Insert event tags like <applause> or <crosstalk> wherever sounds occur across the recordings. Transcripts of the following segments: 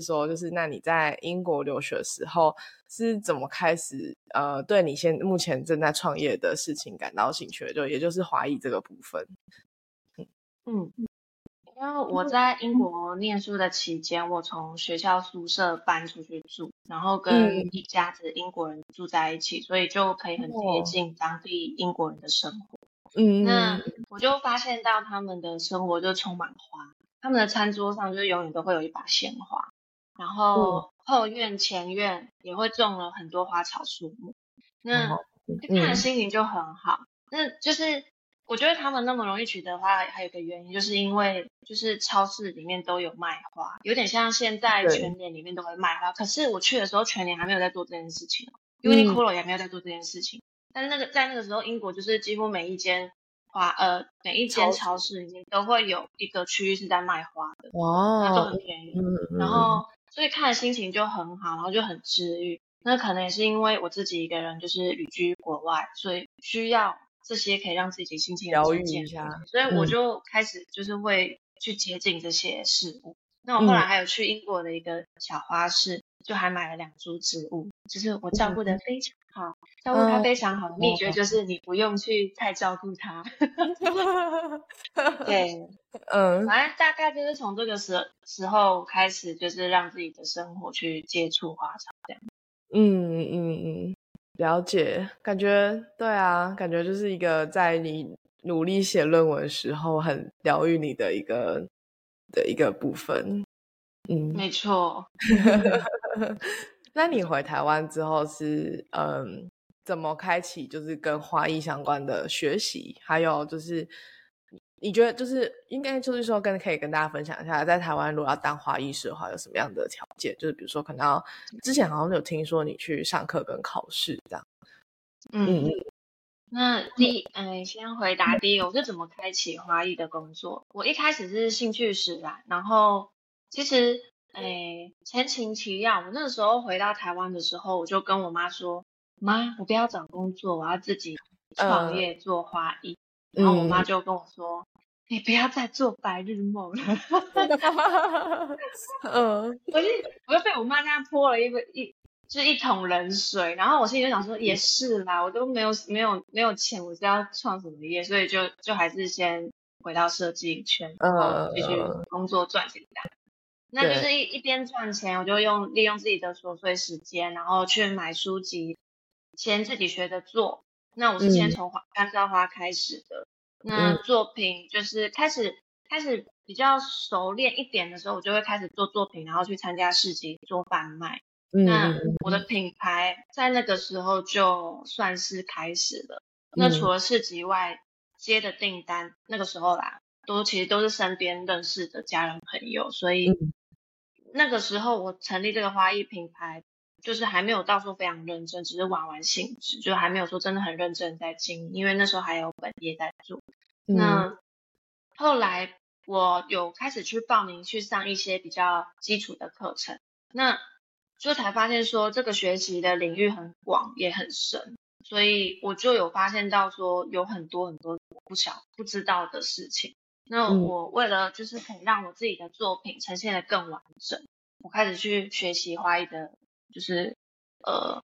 说，就是那你在英国留学的时候是怎么开始呃，对你现目前正在创业的事情感到兴趣的？就也就是华裔这个部分。嗯，因为我在英国念书的期间，我从学校宿舍搬出去住，然后跟一家子英国人住在一起，所以就可以很贴近当地英国人的生活。嗯，那我就发现到他们的生活就充满花，他们的餐桌上就永远都会有一把鲜花，然后后院前院也会种了很多花草树木，那就看心情就很好。那就是我觉得他们那么容易取得花，还有一个原因，就是因为就是超市里面都有卖花，有点像现在全年里面都会卖花。可是我去的时候，全年还没有在做这件事情因为 Uniqlo 也没有在做这件事情。但是那个在那个时候，英国就是几乎每一间花呃每一间超市里面都会有一个区域是在卖花的，哇，那都很便宜。然后所以看的心情就很好，然后就很治愈。那可能也是因为我自己一个人就是旅居国外，所以需要这些可以让自己心情疗愈一下，所以我就开始就是会去接近这些事物。那我后来还有去英国的一个小花市，就还买了两株植物，就是我照顾的非常。好，照顾它非常好的秘诀就是你不用去太照顾它。对，<laughs> 嗯，反正大概就是从这个时时候开始，就是让自己的生活去接触花草这样。嗯嗯嗯，了解，感觉对啊，感觉就是一个在你努力写论文时候很疗愈你的一个的一个部分。嗯，没错。<laughs> 那你回台湾之后是嗯，怎么开启就是跟花艺相关的学习？还有就是你觉得就是应该就是说跟可以跟大家分享一下，在台湾如果要当花艺师的话，有什么样的条件？就是比如说可能要之前好像有听说你去上课跟考试这样。嗯嗯。那第嗯，先回答第一个，我是怎么开启花艺的工作？我一开始是兴趣使然，然后其实。哎，前情提要，我那个时候回到台湾的时候，我就跟我妈说：“妈，我不要找工作，我要自己创业做花艺。”然后我妈就跟我说：“你不要再做白日梦了。<laughs> ”嗯，我就我就被我妈这样泼了一个一就一桶冷水，然后我心里就想说：“也是啦，我都没有没有没有钱，我是要创什么业？所以就就还是先回到设计圈，然后继续工作赚钱的。”那就是一一边赚钱，我就用利用自己的琐碎时间，然后去买书籍，先自己学着做。那我是先从花干燥花开始的。那作品就是开始开始比较熟练一点的时候，我就会开始做作品，然后去参加市集做贩卖。那我的品牌在那个时候就算是开始了。那除了市集外，接的订单那个时候啦，都其实都是身边认识的家人朋友，所以。那个时候我成立这个花艺品牌，就是还没有到说非常认真，只是玩玩性质，就还没有说真的很认真在经营，因为那时候还有本业在做。那后来我有开始去报名去上一些比较基础的课程，那就才发现说这个学习的领域很广也很深，所以我就有发现到说有很多很多我不晓不知道的事情。那我为了就是可以让我自己的作品呈现的更完整，我开始去学习花艺的，就是呃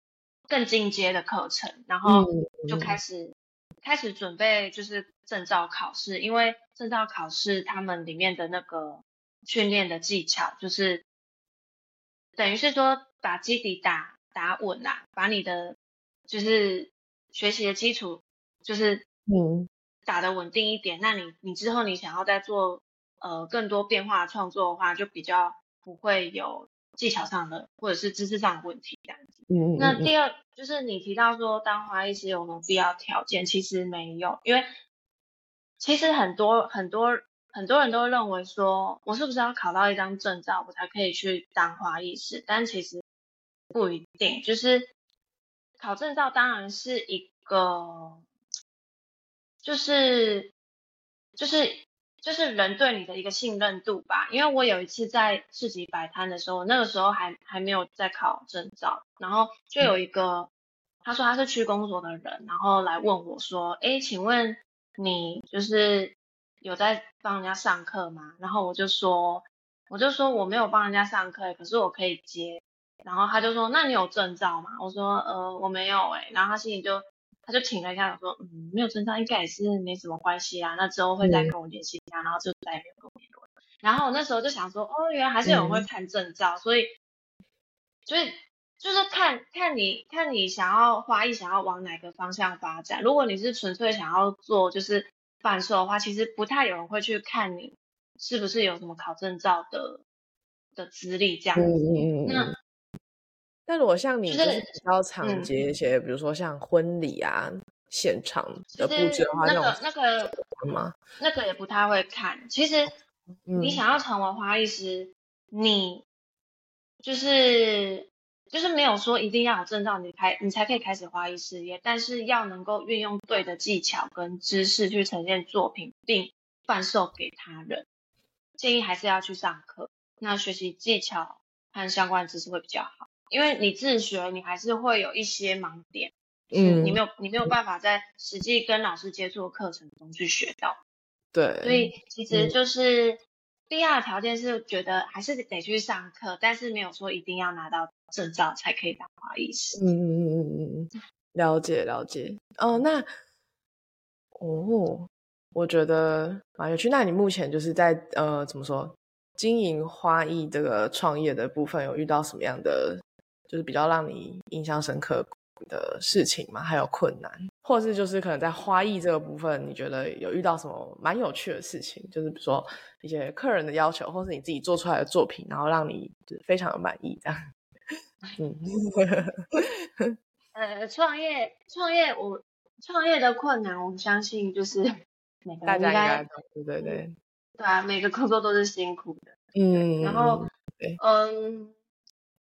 更进阶的课程，然后就开始开始准备就是证照考试，因为证照考试他们里面的那个训练的技巧，就是等于是说把基底打打稳啦，把你的就是学习的基础就是嗯。打的稳定一点，那你你之后你想要再做呃更多变化创作的话，就比较不会有技巧上的或者是知识上的问题这样子。嗯嗯。那第二就是你提到说当花艺师有没有必要条件？其实没有，因为其实很多很多很多人都认为说我是不是要考到一张证照我才可以去当花艺师？但其实不一定，就是考证照当然是一个。就是就是就是人对你的一个信任度吧，因为我有一次在市集摆摊的时候，那个时候还还没有在考证照，然后就有一个他说他是区公所的人，然后来问我说，哎，请问你就是有在帮人家上课吗？然后我就说，我就说我没有帮人家上课，可是我可以接。然后他就说，那你有证照吗？我说，呃，我没有哎。然后他心里就他就停了一下，说，嗯，没有证照应该也是没什么关系啊。那之后会再跟我联系一下，然后就再也没有跟我联络。然后我那时候就想说，哦，原来还是有人会看证照，所以，所以就是看看你看你想要花艺想要往哪个方向发展。如果你是纯粹想要做就是贩售的话，其实不太有人会去看你是不是有什么考证照的的资历这样子。那那如果像你就是比较常接一些，比如说像婚礼啊现场的布置的话，那个那个吗？那个也不太会看，其实。你想要成为花艺师，你就是就是没有说一定要有证照，你开你才可以开始花艺事业，但是要能够运用对的技巧跟知识去呈现作品，并贩售给他人。建议还是要去上课，那学习技巧和相关知识会比较好，因为你自学，你还是会有一些盲点，嗯，你没有你没有办法在实际跟老师接触的课程中去学到。对，所以其实就是必要的条件是觉得还是得去上课，但是没有说一定要拿到证照才可以当花艺师。嗯嗯嗯嗯嗯，了解了解。哦，那哦，我觉得蛮有趣。那你目前就是在呃怎么说经营花艺这个创业的部分，有遇到什么样的就是比较让你印象深刻？的事情嘛，还有困难，或是就是可能在花艺这个部分，你觉得有遇到什么蛮有趣的事情？就是比如说一些客人的要求，或是你自己做出来的作品，然后让你就是非常的满意这样。嗯，<laughs> 呃，创业创业，我创业的困难，我相信就是 <laughs> 每个大家应该对对对，对啊，每个工作都是辛苦的。嗯，然后嗯，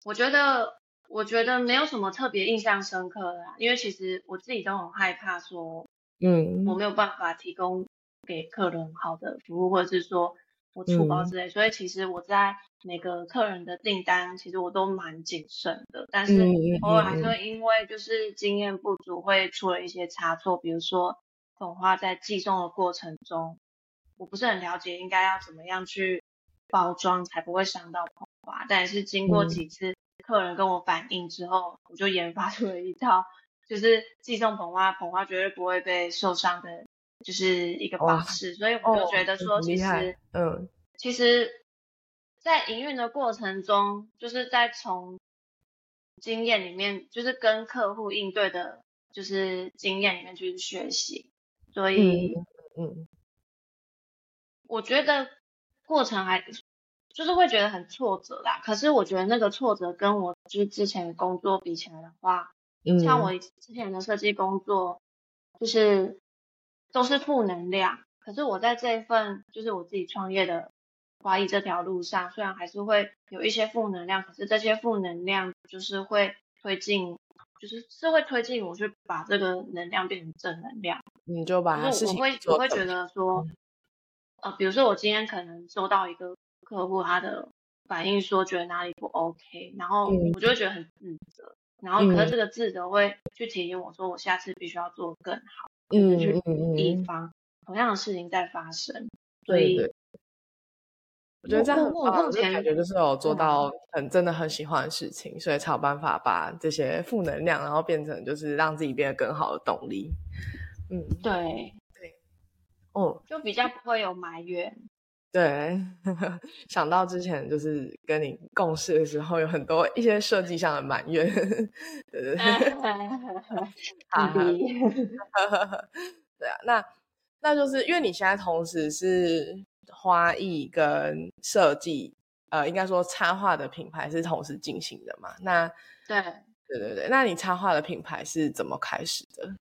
我觉得。我觉得没有什么特别印象深刻的，因为其实我自己都很害怕说，嗯，我没有办法提供给客人好的服务，或者是说我出包之类，所以其实我在每个客人的订单，其实我都蛮谨慎的，但是偶尔还是会因为就是经验不足，会出了一些差错，比如说捧花在寄送的过程中，我不是很了解应该要怎么样去包装才不会伤到捧花，但是经过几次。客人跟我反映之后，我就研发出了一套，就是寄送捧花，捧花绝对不会被受伤的，就是一个方式。所以我就觉得说，其实，嗯，其实，在营运的过程中，就是在从经验里面，就是跟客户应对的，就是经验里面去学习。所以，嗯，我觉得过程还。就是会觉得很挫折啦，可是我觉得那个挫折跟我就是之前的工作比起来的话，像我之前的设计工作，就是都是负能量。可是我在这一份就是我自己创业的花艺这条路上，虽然还是会有一些负能量，可是这些负能量就是会推进，就是是会推进我去把这个能量变成正能量。你就把我会我会觉得说，呃，比如说我今天可能收到一个。客户他的反应说觉得哪里不 OK，然后我就会觉得很自责，然后可是这个自责会去提醒我说我下次必须要做更好，嗯，去以防同样的事情再发生。所以我觉得这样很棒，就感觉就是有做到很真的很喜欢的事情，所以才有办法把这些负能量，然后变成就是让自己变得更好的动力。嗯，对。对，哦，就比较不会有埋怨。对，<laughs> 想到之前就是跟你共事的时候，有很多一些设计上的埋怨，<laughs> 对对对，<laughs> 哈哈，对啊，那那就是因为你现在同时是花艺跟设计，呃，应该说插画的品牌是同时进行的嘛？那对对对对，那你插画的品牌是怎么开始的？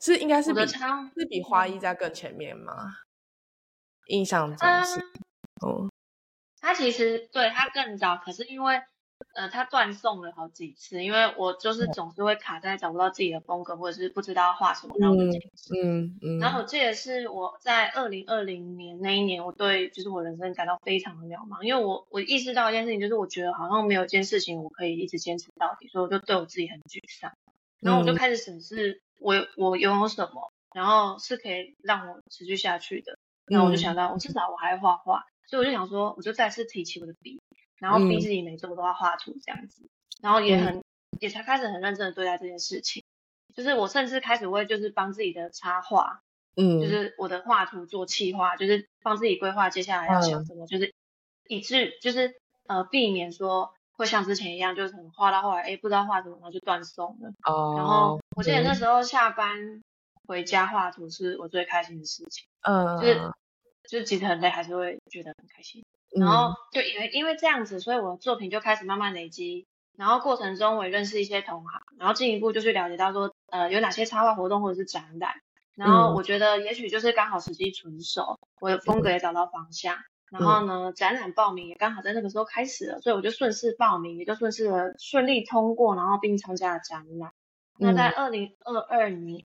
是应该是比是比花艺在更前面吗？印象中是，哦，他其实对他更早，可是因为，呃，他断送了好几次，因为我就是总是会卡在找不到自己的风格，或者是不知道画什么，然后就停止。嗯嗯。然后我记得是我在二零二零年那一年，我对就是我人生感到非常的渺茫，因为我我意识到一件事情，就是我觉得好像没有一件事情我可以一直坚持到底，所以我就对我自己很沮丧。然后我就开始审视我我拥有什么，然后是可以让我持续下去的。那我就想到，我至少我还会画画，所以我就想说，我就再次提起我的笔，然后逼自己每周都要画图这样子，然后也很也才开始很认真的对待这件事情。就是我甚至开始会就是帮自己的插画，嗯，就是我的画图做企划，就是帮自己规划接下来要想什么，就是以致就是呃避免说会像之前一样，就是画到后来哎不知道画什么，然后就断送了。哦，然后我记得那时候下班回家画图是我最开心的事情，嗯，就是就是即使很累，还是会觉得很开心。然后就因为因为这样子，所以我的作品就开始慢慢累积。然后过程中我也认识一些同行，然后进一步就去了解到说，呃，有哪些插画活动或者是展览。然后我觉得也许就是刚好时机成熟，我的风格也找到方向。然后呢，展览报名也刚好在那个时候开始了，所以我就顺势报名，也就顺势的顺利通过，然后并参加了展览。那在二零二二年，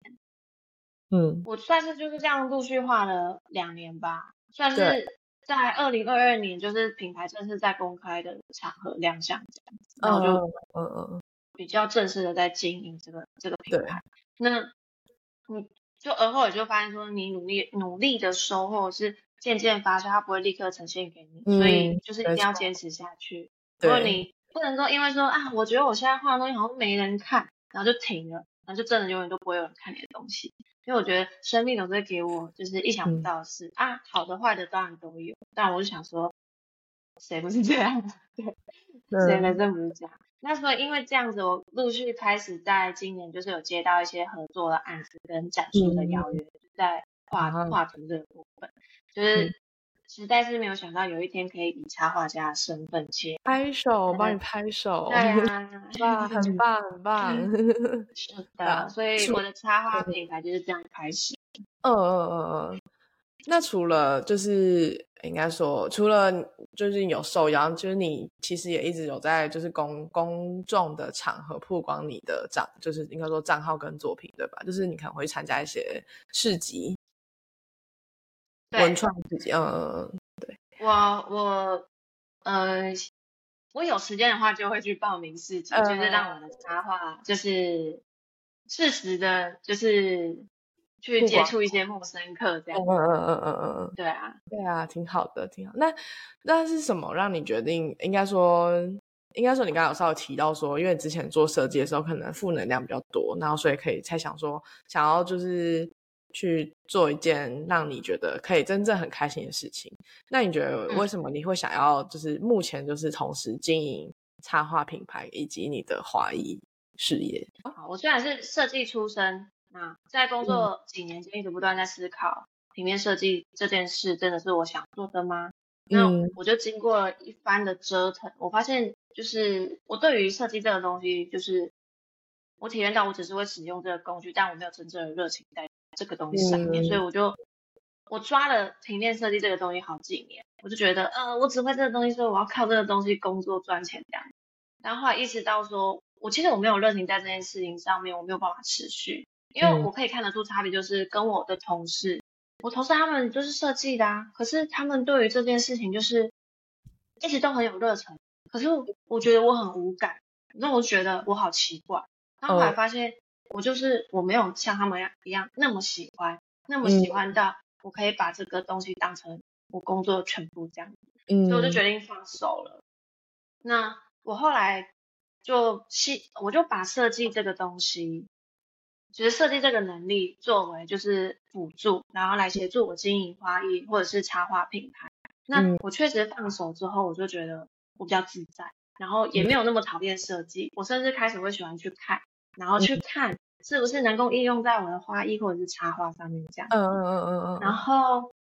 嗯，我算是就是这样陆续画了两年吧，算是。在二零二二年，就是品牌正式在公开的场合亮相这样子，然后就嗯嗯比较正式的在经营这个这个品牌。那你就而后也就发现说，你努力努力的收获是渐渐发酵，它不会立刻呈现给你，所以就是一定要坚持下去。如果你不能够因为说啊，我觉得我现在画的东西好像没人看，然后就停了，然后就真的永远都不会有人看你的东西。因为我觉得生命总是会给我就是意想不到的事。啊，好的坏的当然都有，但我就想说，谁不是这样？<laughs> 对，谁人生不是这样？那所以因为这样子，我陆续开始在今年就是有接到一些合作的案子跟展示的邀约，在画画图这个部分，就是实在是没有想到有一天可以以插画家的身份接拍手，我帮你拍手，对啊，哇，很 <laughs> 棒很棒，<laughs> 是的，所以我的插画品牌就是这样开始。嗯嗯嗯嗯。那除了就是应该说，除了最近有受邀，就是你其实也一直有在就是公公众的场合曝光你的账，就是应该说账号跟作品对吧？就是你可能会参加一些市集，文创自己。嗯，对。我我呃，我有时间的话就会去报名市集，就是让我的插画就是适时的，就是。去接触一些陌生客，这样。嗯嗯嗯嗯嗯嗯。对啊，对啊，挺好的，挺好。那那是什么让你决定？应该说，应该说，你刚刚有稍微提到说，因为之前做设计的时候，可能负能量比较多，然后所以可以才想说，想要就是去做一件让你觉得可以真正很开心的事情。那你觉得为什么你会想要就是目前就是同时经营插画品牌以及你的华裔事业？好，我虽然是设计出身。那在工作几年间，一直不断在思考平面设计这件事，真的是我想做的吗？那我就经过了一番的折腾，我发现就是我对于设计这个东西，就是我体验到我只是会使用这个工具，但我没有真正的热情在这个东西上面，所以我就我抓了平面设计这个东西好几年，我就觉得呃，我只会这个东西，所以我要靠这个东西工作赚钱这样。然后后来意识到说，我其实我没有热情在这件事情上面，我没有办法持续。因为我可以看得出差别，就是跟我的同事，我同事他们就是设计的啊，可是他们对于这件事情就是一直都很有热忱，可是我觉得我很无感，那我觉得我好奇怪，然后后来发现我就是我没有像他们一样那么喜欢，那么喜欢到我可以把这个东西当成我工作的全部这样，所以我就决定放手了。那我后来就希我就把设计这个东西。其实设计这个能力作为就是辅助，然后来协助我经营花艺或者是插花品牌。那我确实放手之后，我就觉得我比较自在，然后也没有那么讨厌设计。我甚至开始会喜欢去看，然后去看是不是能够应用在我的花艺或者是插画上面这样。嗯嗯嗯嗯嗯。然后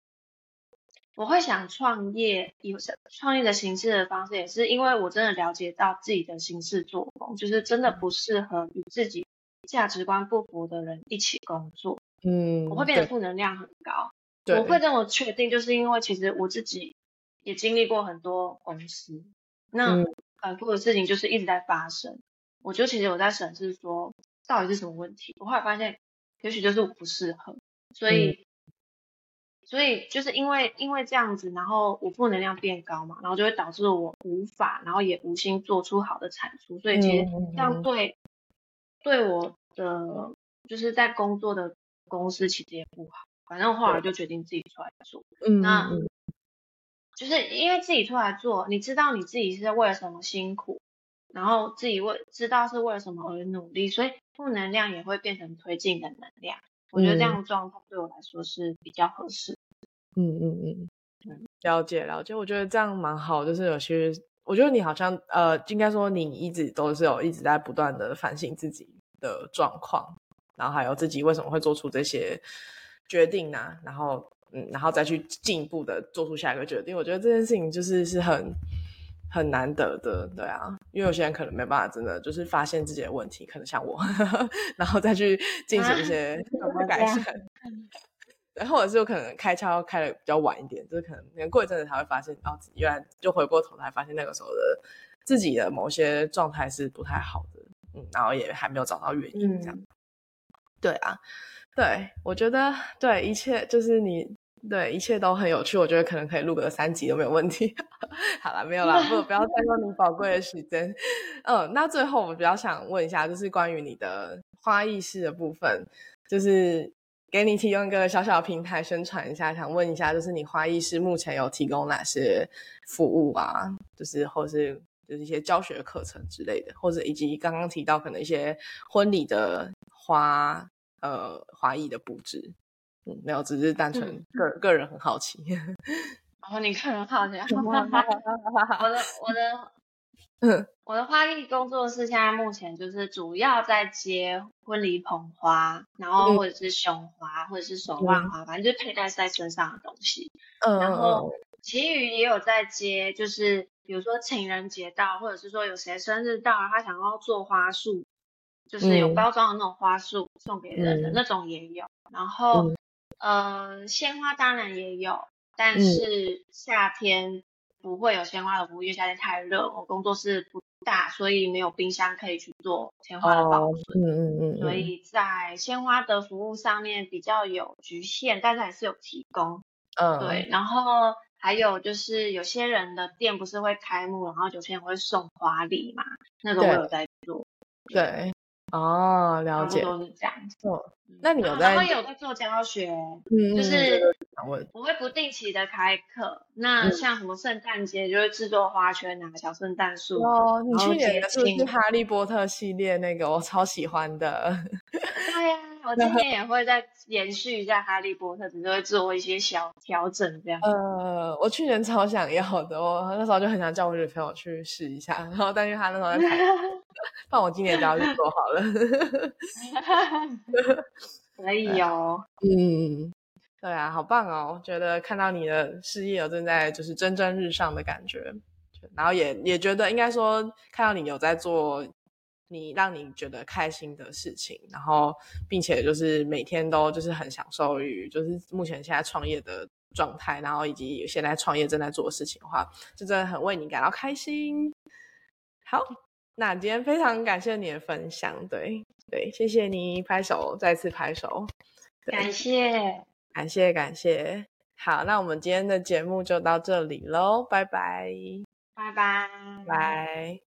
我会想创业，以创业的形式的方式，也是因为我真的了解到自己的行事作风，就是真的不适合与自己。价值观不符的人一起工作，嗯，我会变得负能量很高。我会这么确定，就是因为其实我自己也经历过很多公司，那反复的事情就是一直在发生。我就其实我在审视说，到底是什么问题？我后来发现，也许就是我不适合。所以，所以就是因为因为这样子，然后我负能量变高嘛，然后就会导致我无法，然后也无心做出好的产出。所以其实这样对。对我的就是在工作的公司其实也不好，反正后来就决定自己出来做。嗯，那就是因为自己出来做，你知道你自己是为了什么辛苦，然后自己为知道是为了什么而努力，所以负能量也会变成推进的能量。我觉得这样的状态对我来说是比较合适。嗯嗯嗯嗯，了解了解，我觉得这样蛮好，就是有些，我觉得你好像呃，应该说你一直都是有一直在不断的反省自己的状况，然后还有自己为什么会做出这些决定呢？然后嗯，然后再去进一步的做出下一个决定。我觉得这件事情就是是很很难得的，对啊，因为有些人可能没办法真的就是发现自己的问题，可能像我，<laughs> 然后再去进行一些改善。<laughs> 然后或者是有可能开窍开的比较晚一点，就是可能过一阵子才会发现，哦，原来就回过头来发现那个时候的自己的某些状态是不太好的，嗯，然后也还没有找到原因，这样。对啊，对我觉得对一切就是你对一切都很有趣，我觉得可能可以录个三集都没有问题。<laughs> 好了，没有了，不不要占用你宝贵的时间。嗯，那最后我比较想问一下，就是关于你的花艺师的部分，就是。给你提供一个小小平台宣传一下，想问一下，就是你花艺师目前有提供哪些服务啊？就是或是就是一些教学课程之类的，或者以及刚刚提到可能一些婚礼的花呃花艺的布置，嗯，没有，只是单纯个个人很好奇。<laughs> 哦，你个人好奇，<laughs> <laughs> 我的我的。我的花艺工作室现在目前就是主要在接婚礼捧花，然后或者是胸花，或者是手腕花，反正就佩戴在身上的东西。嗯，然后其余也有在接，就是比如说情人节到，或者是说有谁生日到，他想要做花束，就是有包装的那种花束送给人的那种也有。然后，呃，鲜花当然也有，但是夏天。不会有鲜花的服务，因为夏天太热，我工作室不大，所以没有冰箱可以去做鲜花的保存。嗯嗯嗯。所以在鲜花的服务上面比较有局限，但是还是有提供。嗯。对，然后还有就是有些人的店不是会开幕，然后有些人会送花礼嘛，那个我有在做。对。哦，了解。都是这样做。那你有在？我有在做教学，嗯，就是我会不定期的开课。那像什么圣诞节，就会制作花圈啊，小圣诞树。哦，你去年是不是哈利波特系列那个？我超喜欢的。对呀，我 <laughs> 今年也会再延续一下哈利波特，只是会做一些小调整这样。呃，我去年超想要的，我那时候就很想叫我女朋友去试一下，然后但是他那时候在排，<laughs> 放我今年就要去做好了。<laughs> 可以哦，嗯，对啊，好棒哦！觉得看到你的事业有正在就是蒸蒸日上的感觉，然后也也觉得应该说看到你有在做你让你觉得开心的事情，然后并且就是每天都就是很享受于就是目前现在创业的状态，然后以及现在创业正在做的事情的话，就真的很为你感到开心。好。那今天非常感谢你的分享，对对，谢谢你拍手，再次拍手，感。谢。感谢感谢，好，那我们今天的节目就到这里喽，拜。拜，拜。拜拜。